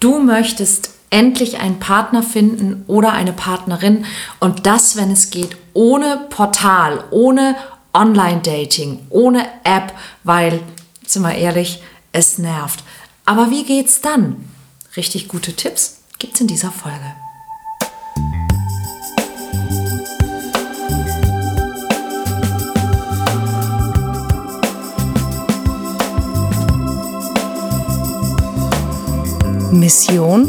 Du möchtest endlich einen Partner finden oder eine Partnerin und das, wenn es geht, ohne Portal, ohne Online-Dating, ohne App, weil, sind wir ehrlich, es nervt. Aber wie geht's dann? Richtig gute Tipps gibt's in dieser Folge. Mission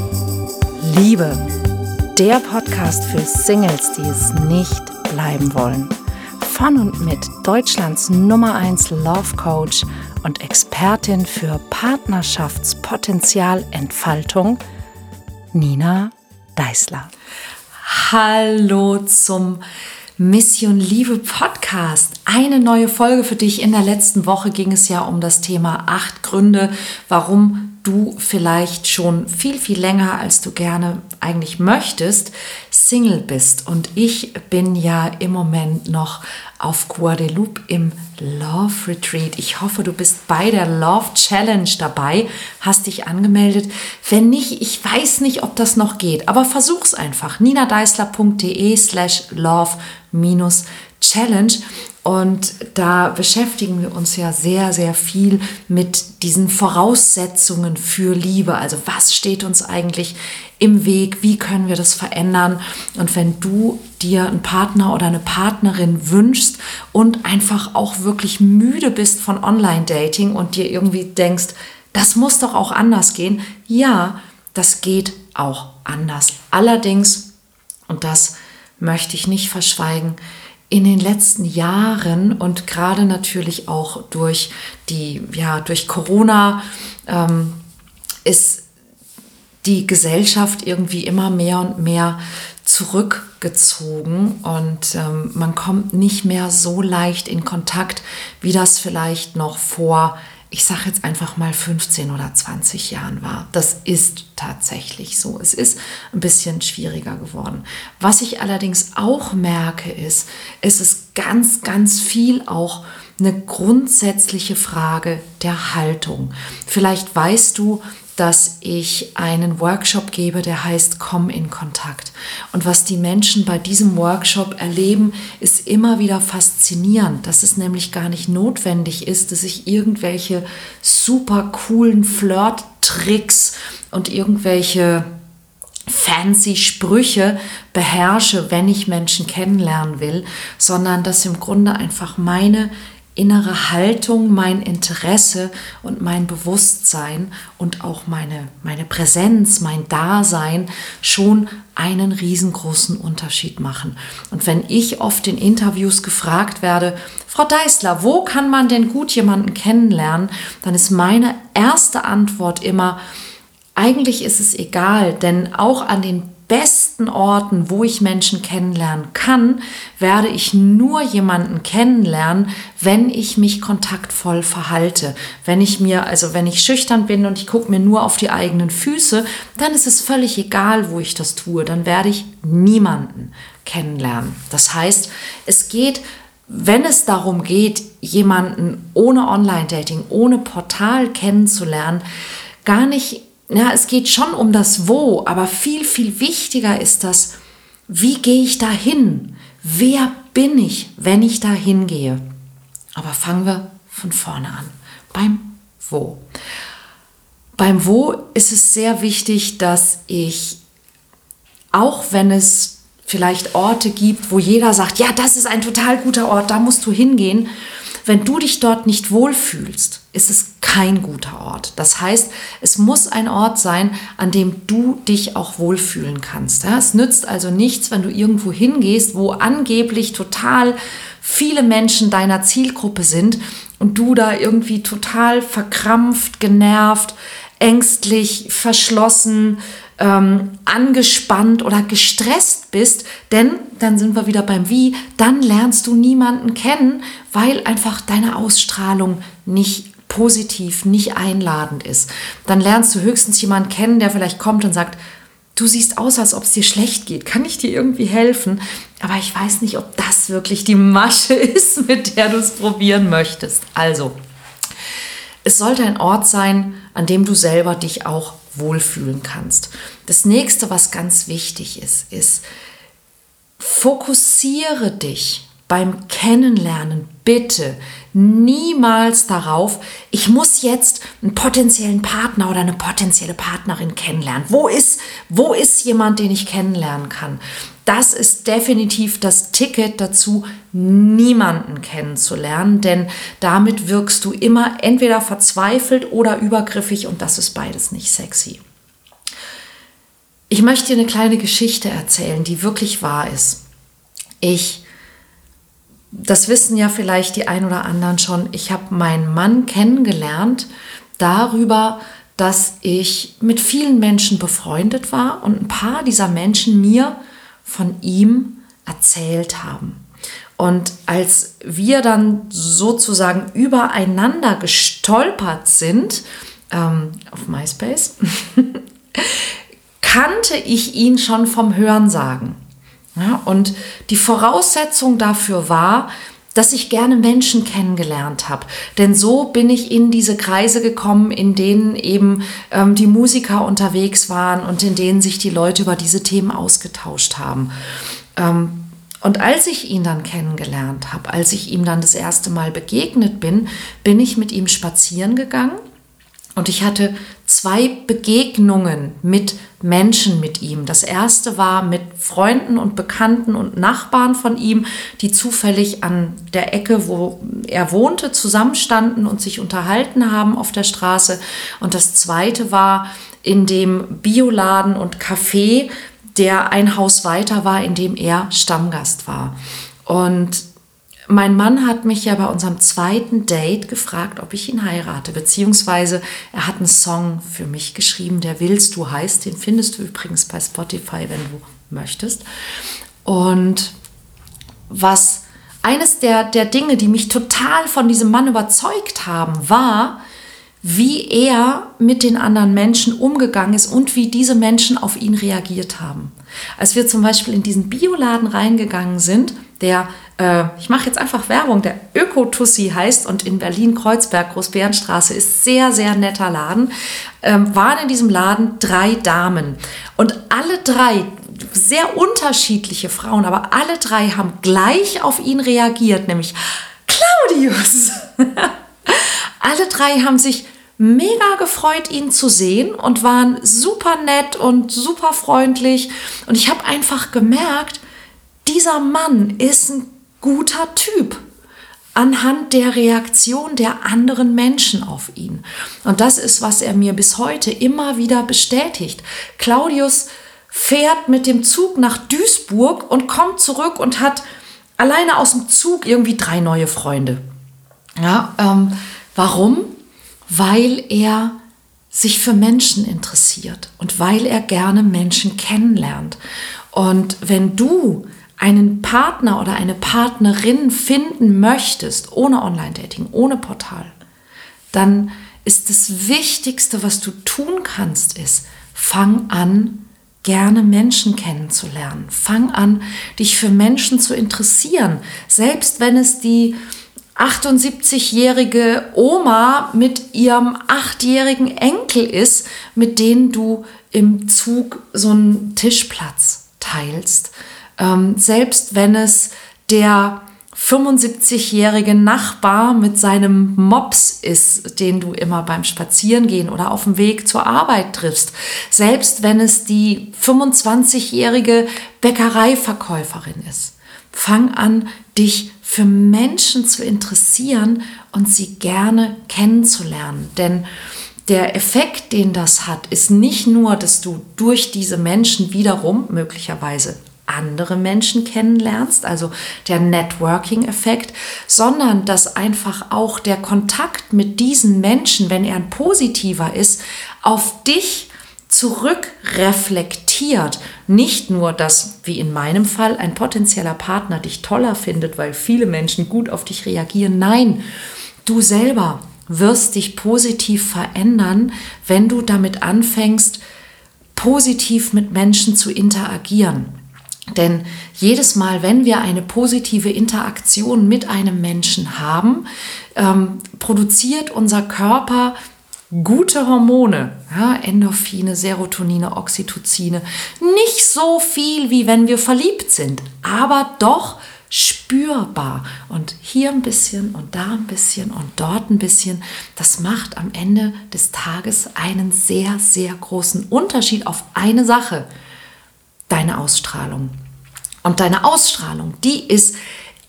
Liebe. Der Podcast für Singles, die es nicht bleiben wollen. Von und mit Deutschlands Nummer 1 Love Coach und Expertin für Partnerschaftspotenzialentfaltung, Nina Deißler. Hallo zum Mission Liebe Podcast. Eine neue Folge für dich. In der letzten Woche ging es ja um das Thema acht Gründe, warum du vielleicht schon viel, viel länger, als du gerne eigentlich möchtest, Single bist. Und ich bin ja im Moment noch auf Guadeloupe im Love Retreat. Ich hoffe, du bist bei der Love Challenge dabei, hast dich angemeldet. Wenn nicht, ich weiß nicht, ob das noch geht, aber versuch's einfach. ninadeisler.de slash love minus Challenge. Und da beschäftigen wir uns ja sehr, sehr viel mit diesen Voraussetzungen für Liebe. Also was steht uns eigentlich im Weg? Wie können wir das verändern? Und wenn du dir einen Partner oder eine Partnerin wünschst und einfach auch wirklich müde bist von Online-Dating und dir irgendwie denkst, das muss doch auch anders gehen. Ja, das geht auch anders. Allerdings, und das möchte ich nicht verschweigen, in den letzten Jahren und gerade natürlich auch durch die, ja, durch Corona ähm, ist die Gesellschaft irgendwie immer mehr und mehr zurückgezogen und ähm, man kommt nicht mehr so leicht in Kontakt, wie das vielleicht noch vor ich sage jetzt einfach mal 15 oder 20 Jahren war. Das ist tatsächlich so. Es ist ein bisschen schwieriger geworden. Was ich allerdings auch merke, ist, es ist ganz, ganz viel auch eine grundsätzliche Frage der Haltung. Vielleicht weißt du, dass ich einen Workshop gebe, der heißt Komm in Kontakt. Und was die Menschen bei diesem Workshop erleben, ist immer wieder faszinierend, dass es nämlich gar nicht notwendig ist, dass ich irgendwelche super coolen Flirt-Tricks und irgendwelche fancy Sprüche beherrsche, wenn ich Menschen kennenlernen will, sondern dass im Grunde einfach meine innere Haltung, mein Interesse und mein Bewusstsein und auch meine, meine Präsenz, mein Dasein schon einen riesengroßen Unterschied machen. Und wenn ich oft in Interviews gefragt werde, Frau Deißler, wo kann man denn gut jemanden kennenlernen, dann ist meine erste Antwort immer, eigentlich ist es egal, denn auch an den besten Orten, wo ich Menschen kennenlernen kann, werde ich nur jemanden kennenlernen, wenn ich mich kontaktvoll verhalte. Wenn ich mir, also wenn ich schüchtern bin und ich gucke mir nur auf die eigenen Füße, dann ist es völlig egal, wo ich das tue. Dann werde ich niemanden kennenlernen. Das heißt, es geht wenn es darum geht, jemanden ohne Online-Dating, ohne Portal kennenzulernen, gar nicht ja, es geht schon um das Wo, aber viel, viel wichtiger ist das, wie gehe ich da hin? Wer bin ich, wenn ich da hingehe? Aber fangen wir von vorne an. Beim Wo. Beim Wo ist es sehr wichtig, dass ich, auch wenn es vielleicht Orte gibt, wo jeder sagt, ja, das ist ein total guter Ort, da musst du hingehen, wenn du dich dort nicht wohlfühlst, ist es kein guter Ort. Das heißt, es muss ein Ort sein, an dem du dich auch wohlfühlen kannst. Es nützt also nichts, wenn du irgendwo hingehst, wo angeblich total viele Menschen deiner Zielgruppe sind und du da irgendwie total verkrampft, genervt, ängstlich, verschlossen, ähm, angespannt oder gestresst bist, denn dann sind wir wieder beim Wie, dann lernst du niemanden kennen, weil einfach deine Ausstrahlung nicht positiv, nicht einladend ist. Dann lernst du höchstens jemanden kennen, der vielleicht kommt und sagt, du siehst aus, als ob es dir schlecht geht. Kann ich dir irgendwie helfen? Aber ich weiß nicht, ob das wirklich die Masche ist, mit der du es probieren möchtest. Also, es sollte ein Ort sein, an dem du selber dich auch wohlfühlen kannst. Das nächste, was ganz wichtig ist, ist, fokussiere dich beim Kennenlernen bitte niemals darauf, ich muss jetzt einen potenziellen Partner oder eine potenzielle Partnerin kennenlernen. Wo ist, wo ist jemand, den ich kennenlernen kann? Das ist definitiv das Ticket dazu, niemanden kennenzulernen, denn damit wirkst du immer entweder verzweifelt oder übergriffig und das ist beides nicht sexy. Ich möchte dir eine kleine Geschichte erzählen, die wirklich wahr ist. Ich das wissen ja vielleicht die ein oder anderen schon, ich habe meinen Mann kennengelernt darüber, dass ich mit vielen Menschen befreundet war und ein paar dieser Menschen mir von ihm erzählt haben. Und als wir dann sozusagen übereinander gestolpert sind ähm, auf MySpace, kannte ich ihn schon vom Hörensagen. Ja, und die Voraussetzung dafür war, dass ich gerne Menschen kennengelernt habe. Denn so bin ich in diese Kreise gekommen, in denen eben ähm, die Musiker unterwegs waren und in denen sich die Leute über diese Themen ausgetauscht haben. Ähm, und als ich ihn dann kennengelernt habe, als ich ihm dann das erste Mal begegnet bin, bin ich mit ihm spazieren gegangen und ich hatte zwei Begegnungen mit Menschen mit ihm. Das erste war mit Freunden und Bekannten und Nachbarn von ihm, die zufällig an der Ecke, wo er wohnte, zusammenstanden und sich unterhalten haben auf der Straße. Und das zweite war in dem Bioladen und Café, der ein Haus weiter war, in dem er Stammgast war. Und mein Mann hat mich ja bei unserem zweiten Date gefragt, ob ich ihn heirate, beziehungsweise er hat einen Song für mich geschrieben, der Willst du heißt. Den findest du übrigens bei Spotify, wenn du möchtest. Und was eines der, der Dinge, die mich total von diesem Mann überzeugt haben, war, wie er mit den anderen Menschen umgegangen ist und wie diese Menschen auf ihn reagiert haben. Als wir zum Beispiel in diesen Bioladen reingegangen sind, der, äh, ich mache jetzt einfach Werbung, der Öko-Tussi heißt und in Berlin-Kreuzberg, Großbärenstraße, ist sehr, sehr netter Laden, ähm, waren in diesem Laden drei Damen. Und alle drei, sehr unterschiedliche Frauen, aber alle drei haben gleich auf ihn reagiert, nämlich Claudius. alle drei haben sich mega gefreut, ihn zu sehen und waren super nett und super freundlich. Und ich habe einfach gemerkt, dieser Mann ist ein guter Typ anhand der Reaktion der anderen Menschen auf ihn. Und das ist, was er mir bis heute immer wieder bestätigt. Claudius fährt mit dem Zug nach Duisburg und kommt zurück und hat alleine aus dem Zug irgendwie drei neue Freunde. Ja, ähm, warum? Weil er sich für Menschen interessiert und weil er gerne Menschen kennenlernt. Und wenn du einen Partner oder eine Partnerin finden möchtest, ohne Online-Dating, ohne Portal, dann ist das Wichtigste, was du tun kannst, ist, fang an, gerne Menschen kennenzulernen. Fang an, dich für Menschen zu interessieren, selbst wenn es die 78-jährige Oma mit ihrem achtjährigen Enkel ist, mit denen du im Zug so einen Tischplatz teilst ähm, selbst wenn es der 75-jährige Nachbar mit seinem Mops ist, den du immer beim Spazierengehen oder auf dem Weg zur Arbeit triffst. Selbst wenn es die 25-jährige Bäckereiverkäuferin ist. Fang an, dich für Menschen zu interessieren und sie gerne kennenzulernen. Denn der Effekt, den das hat, ist nicht nur, dass du durch diese Menschen wiederum möglicherweise andere Menschen kennenlernst, also der Networking-Effekt, sondern dass einfach auch der Kontakt mit diesen Menschen, wenn er ein positiver ist, auf dich zurückreflektiert. Nicht nur, dass, wie in meinem Fall, ein potenzieller Partner dich toller findet, weil viele Menschen gut auf dich reagieren. Nein, du selber wirst dich positiv verändern, wenn du damit anfängst, positiv mit Menschen zu interagieren. Denn jedes Mal, wenn wir eine positive Interaktion mit einem Menschen haben, ähm, produziert unser Körper gute Hormone, ja, Endorphine, Serotonine, Oxytocine, nicht so viel wie wenn wir verliebt sind, aber doch spürbar. Und hier ein bisschen und da ein bisschen und dort ein bisschen. Das macht am Ende des Tages einen sehr, sehr großen Unterschied auf eine Sache. Deine Ausstrahlung. Und deine Ausstrahlung, die ist,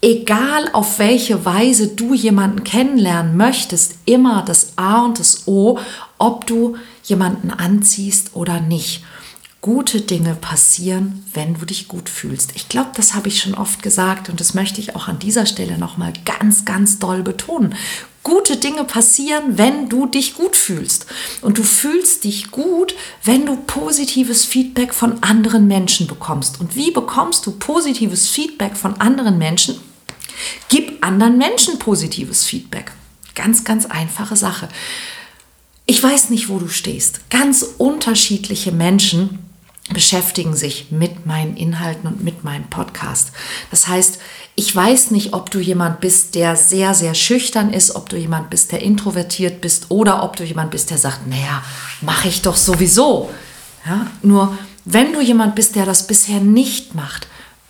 egal auf welche Weise du jemanden kennenlernen möchtest, immer das A und das O, ob du jemanden anziehst oder nicht gute Dinge passieren, wenn du dich gut fühlst. Ich glaube, das habe ich schon oft gesagt und das möchte ich auch an dieser Stelle nochmal ganz, ganz doll betonen. Gute Dinge passieren, wenn du dich gut fühlst. Und du fühlst dich gut, wenn du positives Feedback von anderen Menschen bekommst. Und wie bekommst du positives Feedback von anderen Menschen? Gib anderen Menschen positives Feedback. Ganz, ganz einfache Sache. Ich weiß nicht, wo du stehst. Ganz unterschiedliche Menschen beschäftigen sich mit meinen Inhalten und mit meinem Podcast. Das heißt, ich weiß nicht, ob du jemand bist, der sehr, sehr schüchtern ist, ob du jemand bist, der introvertiert bist oder ob du jemand bist, der sagt, naja, mache ich doch sowieso. Ja, nur wenn du jemand bist, der das bisher nicht macht,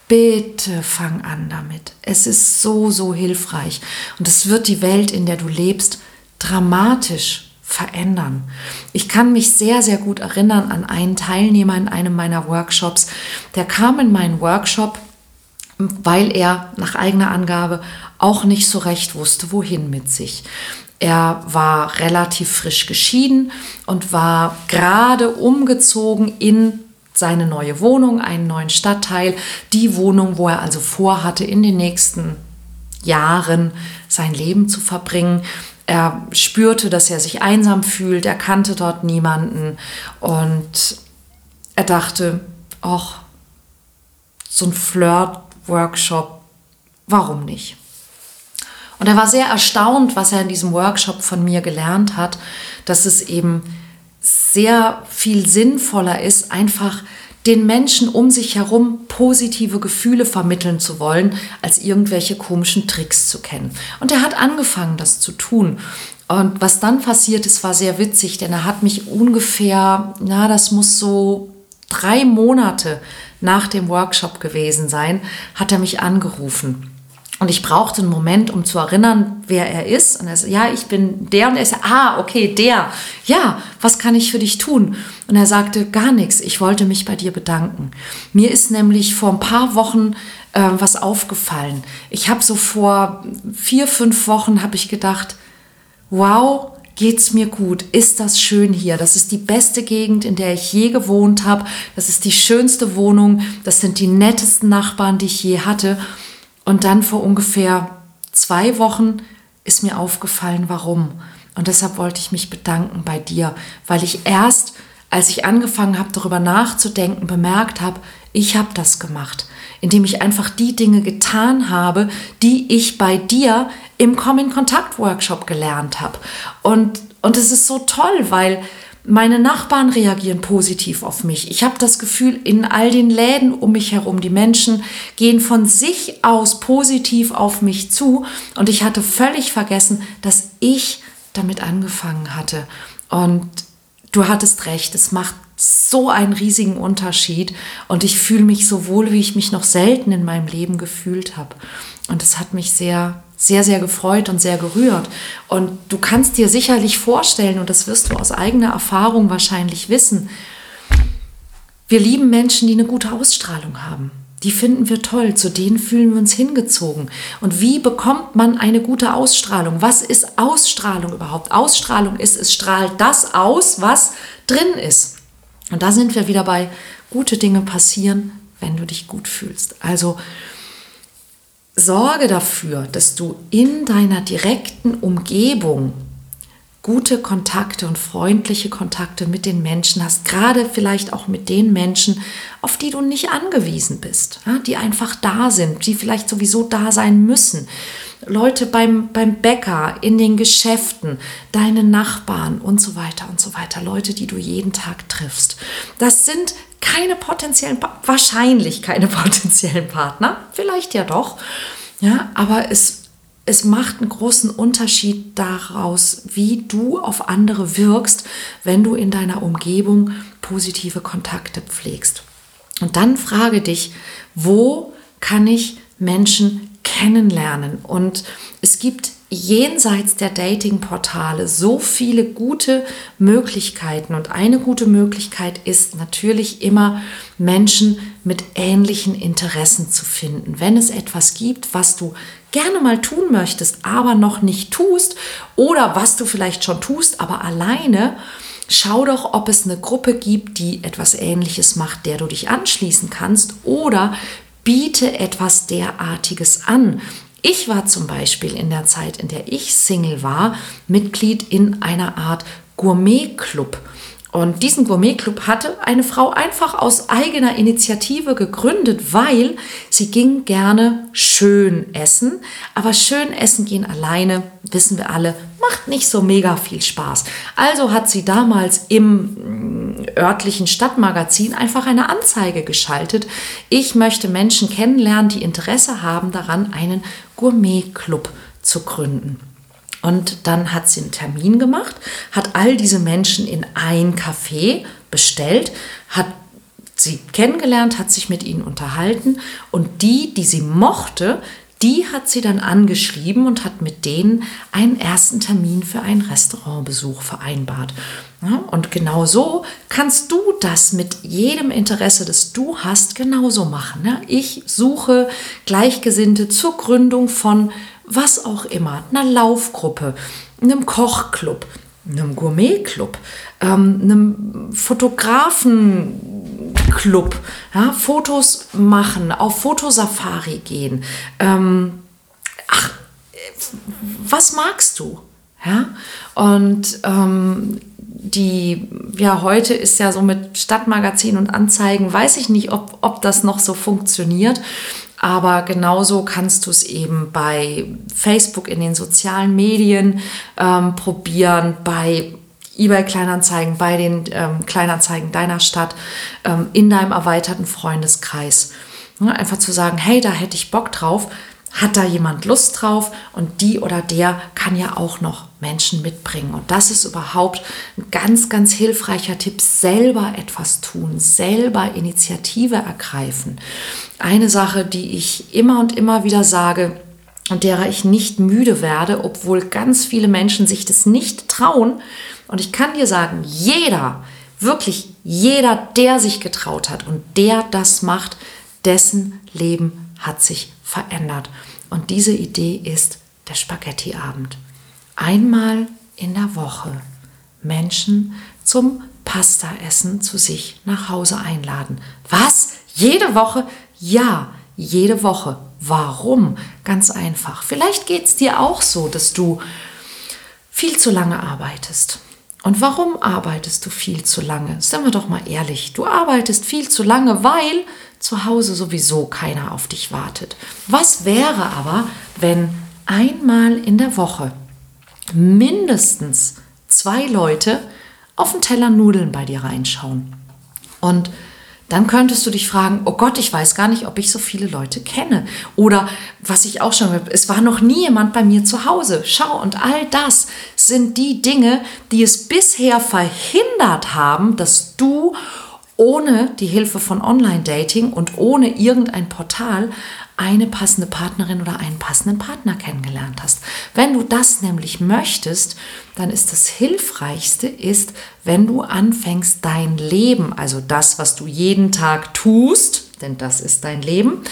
bitte fang an damit. Es ist so, so hilfreich und es wird die Welt, in der du lebst, dramatisch verändern. Ich kann mich sehr, sehr gut erinnern an einen Teilnehmer in einem meiner Workshops, der kam in meinen Workshop, weil er nach eigener Angabe auch nicht so recht wusste, wohin mit sich. Er war relativ frisch geschieden und war gerade umgezogen in seine neue Wohnung, einen neuen Stadtteil, die Wohnung, wo er also vorhatte, in den nächsten Jahren sein Leben zu verbringen. Er spürte, dass er sich einsam fühlt, er kannte dort niemanden und er dachte, ach, so ein Flirt-Workshop, warum nicht? Und er war sehr erstaunt, was er in diesem Workshop von mir gelernt hat, dass es eben sehr viel sinnvoller ist, einfach den Menschen um sich herum positive Gefühle vermitteln zu wollen, als irgendwelche komischen Tricks zu kennen. Und er hat angefangen, das zu tun. Und was dann passiert ist, war sehr witzig, denn er hat mich ungefähr, na, das muss so drei Monate nach dem Workshop gewesen sein, hat er mich angerufen. Und ich brauchte einen Moment, um zu erinnern, wer er ist. Und er sagt, ja, ich bin der. Und er sagt, ah, okay, der. Ja, was kann ich für dich tun? Und er sagte, gar nichts. Ich wollte mich bei dir bedanken. Mir ist nämlich vor ein paar Wochen äh, was aufgefallen. Ich habe so vor vier, fünf Wochen habe ich gedacht, wow, geht's mir gut? Ist das schön hier? Das ist die beste Gegend, in der ich je gewohnt habe. Das ist die schönste Wohnung. Das sind die nettesten Nachbarn, die ich je hatte. Und dann vor ungefähr zwei Wochen ist mir aufgefallen, warum. Und deshalb wollte ich mich bedanken bei dir, weil ich erst, als ich angefangen habe, darüber nachzudenken, bemerkt habe, ich habe das gemacht, indem ich einfach die Dinge getan habe, die ich bei dir im Come-in-Kontakt-Workshop gelernt habe. Und, und es ist so toll, weil meine Nachbarn reagieren positiv auf mich. Ich habe das Gefühl, in all den Läden um mich herum, die Menschen gehen von sich aus positiv auf mich zu. Und ich hatte völlig vergessen, dass ich damit angefangen hatte. Und du hattest recht, es macht so einen riesigen Unterschied. Und ich fühle mich so wohl, wie ich mich noch selten in meinem Leben gefühlt habe. Und es hat mich sehr sehr, sehr gefreut und sehr gerührt. Und du kannst dir sicherlich vorstellen, und das wirst du aus eigener Erfahrung wahrscheinlich wissen, wir lieben Menschen, die eine gute Ausstrahlung haben. Die finden wir toll, zu denen fühlen wir uns hingezogen. Und wie bekommt man eine gute Ausstrahlung? Was ist Ausstrahlung überhaupt? Ausstrahlung ist, es strahlt das aus, was drin ist. Und da sind wir wieder bei, gute Dinge passieren, wenn du dich gut fühlst. Also sorge dafür, dass du in deiner direkten Umgebung gute Kontakte und freundliche Kontakte mit den Menschen hast, gerade vielleicht auch mit den Menschen, auf die du nicht angewiesen bist, die einfach da sind, die vielleicht sowieso da sein müssen. Leute beim, beim Bäcker, in den Geschäften, deine Nachbarn und so weiter und so weiter, Leute, die du jeden Tag triffst. Das sind keine potenziellen, wahrscheinlich keine potenziellen Partner, vielleicht ja doch. Ja, aber es, es macht einen großen Unterschied daraus, wie du auf andere wirkst, wenn du in deiner Umgebung positive Kontakte pflegst. Und dann frage dich, wo kann ich Menschen kennenlernen? Und es gibt jenseits der Dating-Portale so viele gute Möglichkeiten. Und eine gute Möglichkeit ist natürlich immer, Menschen mit ähnlichen Interessen zu finden. Wenn es etwas gibt, was du gerne mal tun möchtest, aber noch nicht tust, oder was du vielleicht schon tust, aber alleine, schau doch, ob es eine Gruppe gibt, die etwas Ähnliches macht, der du dich anschließen kannst, oder biete etwas derartiges an. Ich war zum Beispiel in der Zeit, in der ich Single war, Mitglied in einer Art Gourmet-Club. Und diesen Gourmet-Club hatte eine Frau einfach aus eigener Initiative gegründet, weil sie ging gerne schön essen. Aber schön essen gehen alleine, wissen wir alle, macht nicht so mega viel Spaß. Also hat sie damals im mm, örtlichen Stadtmagazin einfach eine Anzeige geschaltet. Ich möchte Menschen kennenlernen, die Interesse haben daran, einen Gourmet-Club zu gründen. Und dann hat sie einen Termin gemacht, hat all diese Menschen in ein Café bestellt, hat sie kennengelernt, hat sich mit ihnen unterhalten und die, die sie mochte, die hat sie dann angeschrieben und hat mit denen einen ersten Termin für einen Restaurantbesuch vereinbart. Und genau so kannst du das mit jedem Interesse, das du hast, genauso machen. Ich suche Gleichgesinnte zur Gründung von was auch immer, einer Laufgruppe, einem Kochclub, einem Gourmetclub, ähm, einem Fotografenclub, ja, Fotos machen, auf Fotosafari gehen. Ähm, ach, was magst du? Ja? Und ähm, die, ja, heute ist ja so mit Stadtmagazin und Anzeigen, weiß ich nicht, ob, ob das noch so funktioniert. Aber genauso kannst du es eben bei Facebook in den sozialen Medien ähm, probieren, bei eBay Kleinanzeigen, bei den ähm, Kleinanzeigen deiner Stadt, ähm, in deinem erweiterten Freundeskreis. Ja, einfach zu sagen, hey, da hätte ich Bock drauf hat da jemand Lust drauf und die oder der kann ja auch noch Menschen mitbringen. Und das ist überhaupt ein ganz, ganz hilfreicher Tipp, selber etwas tun, selber Initiative ergreifen. Eine Sache, die ich immer und immer wieder sage, und derer ich nicht müde werde, obwohl ganz viele Menschen sich das nicht trauen. Und ich kann dir sagen, jeder, wirklich jeder, der sich getraut hat und der das macht, dessen Leben hat sich verändert. Und diese Idee ist der Spaghettiabend. Einmal in der Woche Menschen zum Pastaessen zu sich nach Hause einladen. Was? Jede Woche? Ja, jede Woche. Warum? Ganz einfach. Vielleicht geht es dir auch so, dass du viel zu lange arbeitest. Und warum arbeitest du viel zu lange? Sind wir doch mal ehrlich. Du arbeitest viel zu lange, weil zu Hause sowieso keiner auf dich wartet. Was wäre aber, wenn einmal in der Woche mindestens zwei Leute auf einen Teller Nudeln bei dir reinschauen? Und dann könntest du dich fragen, oh Gott, ich weiß gar nicht, ob ich so viele Leute kenne. Oder was ich auch schon, es war noch nie jemand bei mir zu Hause. Schau, und all das sind die Dinge, die es bisher verhindert haben, dass du ohne die Hilfe von Online-Dating und ohne irgendein Portal eine passende Partnerin oder einen passenden Partner kennengelernt hast. Wenn du das nämlich möchtest, dann ist das Hilfreichste ist, wenn du anfängst dein Leben, also das, was du jeden Tag tust, denn das ist dein Leben,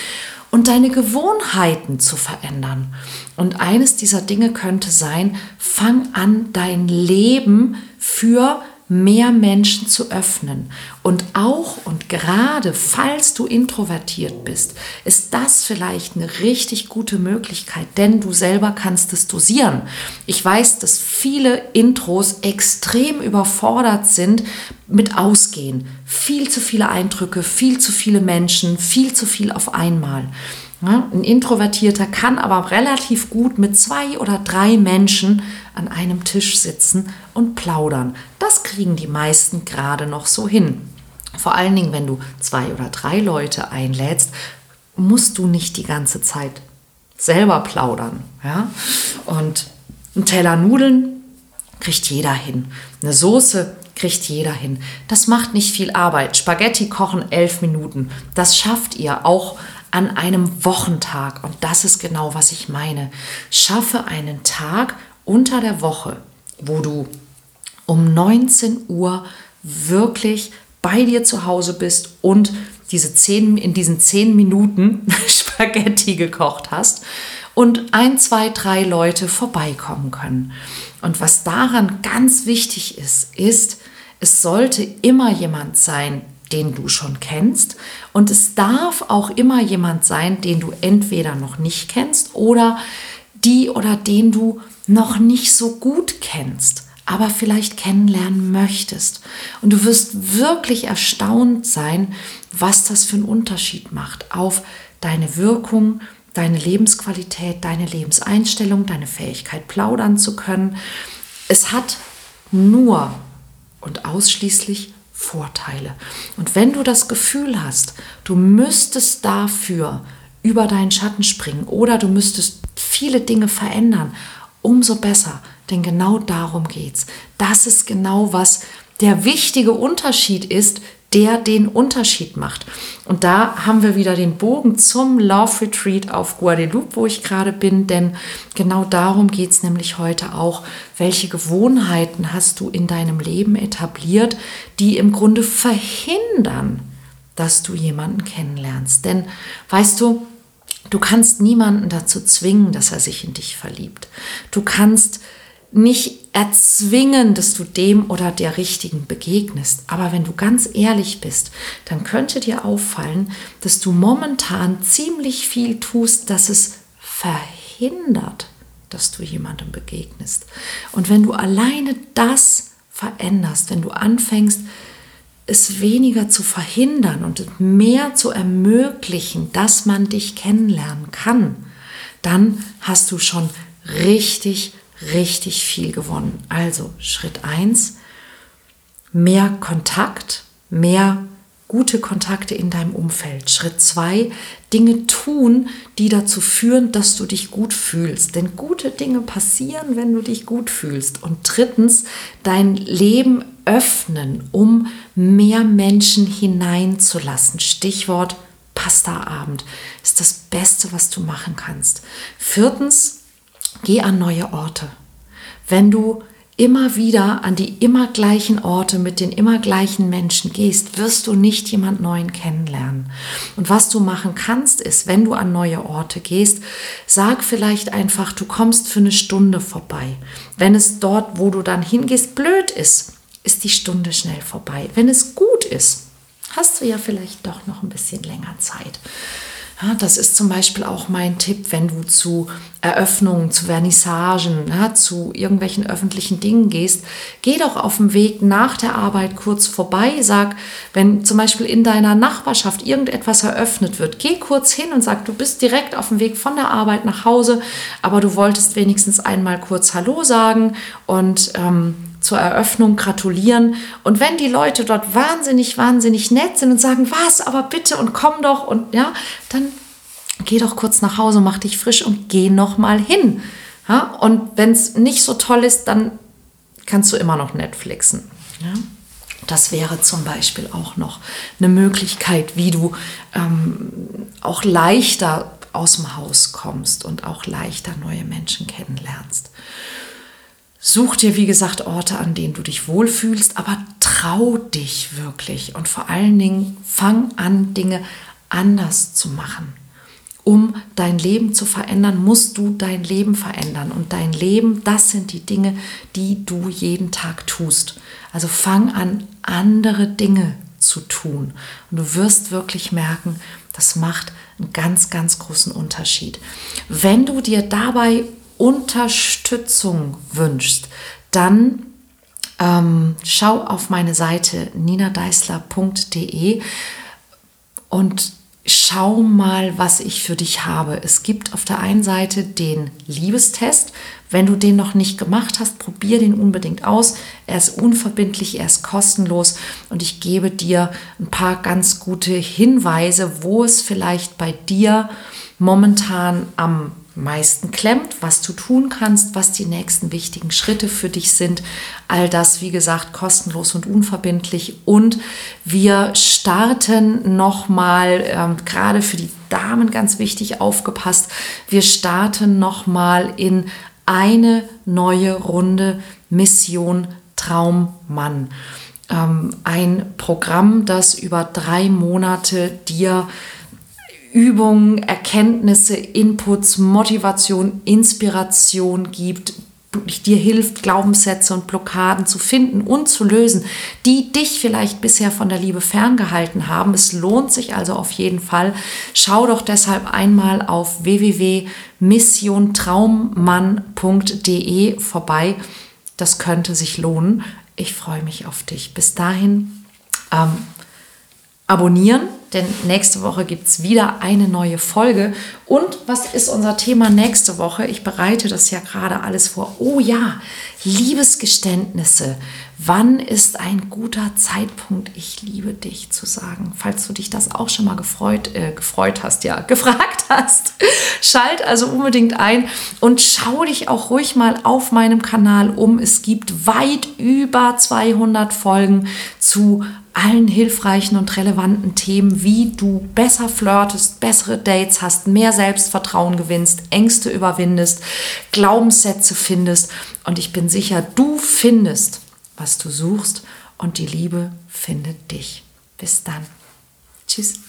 und deine Gewohnheiten zu verändern. Und eines dieser Dinge könnte sein, fang an, dein Leben für mehr Menschen zu öffnen. Und auch und gerade falls du introvertiert bist, ist das vielleicht eine richtig gute Möglichkeit, denn du selber kannst es dosieren. Ich weiß, dass viele Intros extrem überfordert sind mit Ausgehen. Viel zu viele Eindrücke, viel zu viele Menschen, viel zu viel auf einmal. Ein Introvertierter kann aber relativ gut mit zwei oder drei Menschen an einem Tisch sitzen und plaudern. Das kriegen die meisten gerade noch so hin. Vor allen Dingen, wenn du zwei oder drei Leute einlädst, musst du nicht die ganze Zeit selber plaudern. Ja? Und ein Teller Nudeln kriegt jeder hin. Eine Soße kriegt jeder hin. Das macht nicht viel Arbeit. Spaghetti kochen elf Minuten. Das schafft ihr auch an einem Wochentag. Und das ist genau, was ich meine. Schaffe einen Tag unter der Woche, wo du um 19 Uhr wirklich bei dir zu Hause bist und diese zehn, in diesen zehn Minuten Spaghetti gekocht hast und ein, zwei, drei Leute vorbeikommen können. Und was daran ganz wichtig ist, ist, es sollte immer jemand sein, den du schon kennst. Und es darf auch immer jemand sein, den du entweder noch nicht kennst oder die oder den du noch nicht so gut kennst, aber vielleicht kennenlernen möchtest. Und du wirst wirklich erstaunt sein, was das für einen Unterschied macht auf deine Wirkung, deine Lebensqualität, deine Lebenseinstellung, deine Fähigkeit plaudern zu können. Es hat nur und ausschließlich Vorteile. Und wenn du das Gefühl hast, du müsstest dafür über deinen Schatten springen oder du müsstest viele Dinge verändern, umso besser, denn genau darum geht's. Das ist genau was der wichtige Unterschied ist der den Unterschied macht. Und da haben wir wieder den Bogen zum Love Retreat auf Guadeloupe, wo ich gerade bin, denn genau darum geht es nämlich heute auch. Welche Gewohnheiten hast du in deinem Leben etabliert, die im Grunde verhindern, dass du jemanden kennenlernst? Denn weißt du, du kannst niemanden dazu zwingen, dass er sich in dich verliebt. Du kannst nicht erzwingen, dass du dem oder der Richtigen begegnest. Aber wenn du ganz ehrlich bist, dann könnte dir auffallen, dass du momentan ziemlich viel tust, dass es verhindert, dass du jemandem begegnest. Und wenn du alleine das veränderst, wenn du anfängst, es weniger zu verhindern und mehr zu ermöglichen, dass man dich kennenlernen kann, dann hast du schon richtig richtig viel gewonnen. Also Schritt 1, mehr Kontakt, mehr gute Kontakte in deinem Umfeld. Schritt 2, Dinge tun, die dazu führen, dass du dich gut fühlst. Denn gute Dinge passieren, wenn du dich gut fühlst. Und drittens, dein Leben öffnen, um mehr Menschen hineinzulassen. Stichwort Pastaabend ist das Beste, was du machen kannst. Viertens, Geh an neue Orte. Wenn du immer wieder an die immer gleichen Orte mit den immer gleichen Menschen gehst, wirst du nicht jemand Neuen kennenlernen. Und was du machen kannst, ist, wenn du an neue Orte gehst, sag vielleicht einfach, du kommst für eine Stunde vorbei. Wenn es dort, wo du dann hingehst, blöd ist, ist die Stunde schnell vorbei. Wenn es gut ist, hast du ja vielleicht doch noch ein bisschen länger Zeit. Ja, das ist zum Beispiel auch mein Tipp, wenn du zu Eröffnungen, zu Vernissagen, ja, zu irgendwelchen öffentlichen Dingen gehst. Geh doch auf dem Weg nach der Arbeit kurz vorbei. Sag, wenn zum Beispiel in deiner Nachbarschaft irgendetwas eröffnet wird, geh kurz hin und sag, du bist direkt auf dem Weg von der Arbeit nach Hause, aber du wolltest wenigstens einmal kurz Hallo sagen und ähm, zur Eröffnung gratulieren. Und wenn die Leute dort wahnsinnig, wahnsinnig nett sind und sagen, was, aber bitte und komm doch und ja, dann geh doch kurz nach Hause, mach dich frisch und geh noch mal hin. Ja? Und wenn es nicht so toll ist, dann kannst du immer noch Netflixen. Ja? Das wäre zum Beispiel auch noch eine Möglichkeit, wie du ähm, auch leichter aus dem Haus kommst und auch leichter neue Menschen kennenlernst. Such dir, wie gesagt, Orte, an denen du dich wohlfühlst, aber trau dich wirklich und vor allen Dingen fang an, Dinge anders zu machen. Um dein Leben zu verändern, musst du dein Leben verändern. Und dein Leben, das sind die Dinge, die du jeden Tag tust. Also fang an, andere Dinge zu tun. Und du wirst wirklich merken, das macht einen ganz, ganz großen Unterschied. Wenn du dir dabei Unterstützung wünschst, dann ähm, schau auf meine Seite ninadeisler.de und schau mal, was ich für dich habe. Es gibt auf der einen Seite den Liebestest. Wenn du den noch nicht gemacht hast, probier den unbedingt aus. Er ist unverbindlich, er ist kostenlos und ich gebe dir ein paar ganz gute Hinweise, wo es vielleicht bei dir momentan am meisten klemmt, was du tun kannst, was die nächsten wichtigen Schritte für dich sind. All das, wie gesagt, kostenlos und unverbindlich. Und wir starten nochmal, ähm, gerade für die Damen ganz wichtig aufgepasst, wir starten nochmal in eine neue Runde Mission Traummann. Ähm, ein Programm, das über drei Monate dir Übungen, Erkenntnisse, Inputs, Motivation, Inspiration gibt, dir hilft, Glaubenssätze und Blockaden zu finden und zu lösen, die dich vielleicht bisher von der Liebe ferngehalten haben. Es lohnt sich also auf jeden Fall. Schau doch deshalb einmal auf www.missiontraummann.de vorbei. Das könnte sich lohnen. Ich freue mich auf dich. Bis dahin ähm, abonnieren denn nächste Woche gibt es wieder eine neue Folge. Und was ist unser Thema nächste Woche? Ich bereite das ja gerade alles vor. Oh ja, Liebesgeständnisse. Wann ist ein guter Zeitpunkt, ich liebe dich zu sagen? Falls du dich das auch schon mal gefreut, äh, gefreut hast, ja, gefragt hast. Schalt also unbedingt ein und schau dich auch ruhig mal auf meinem Kanal um. Es gibt weit über 200 Folgen zu allen hilfreichen und relevanten Themen, wie du besser flirtest, bessere Dates hast, mehr Selbstvertrauen gewinnst, Ängste überwindest, Glaubenssätze findest. Und ich bin sicher, du findest, was du suchst und die Liebe findet dich. Bis dann. Tschüss.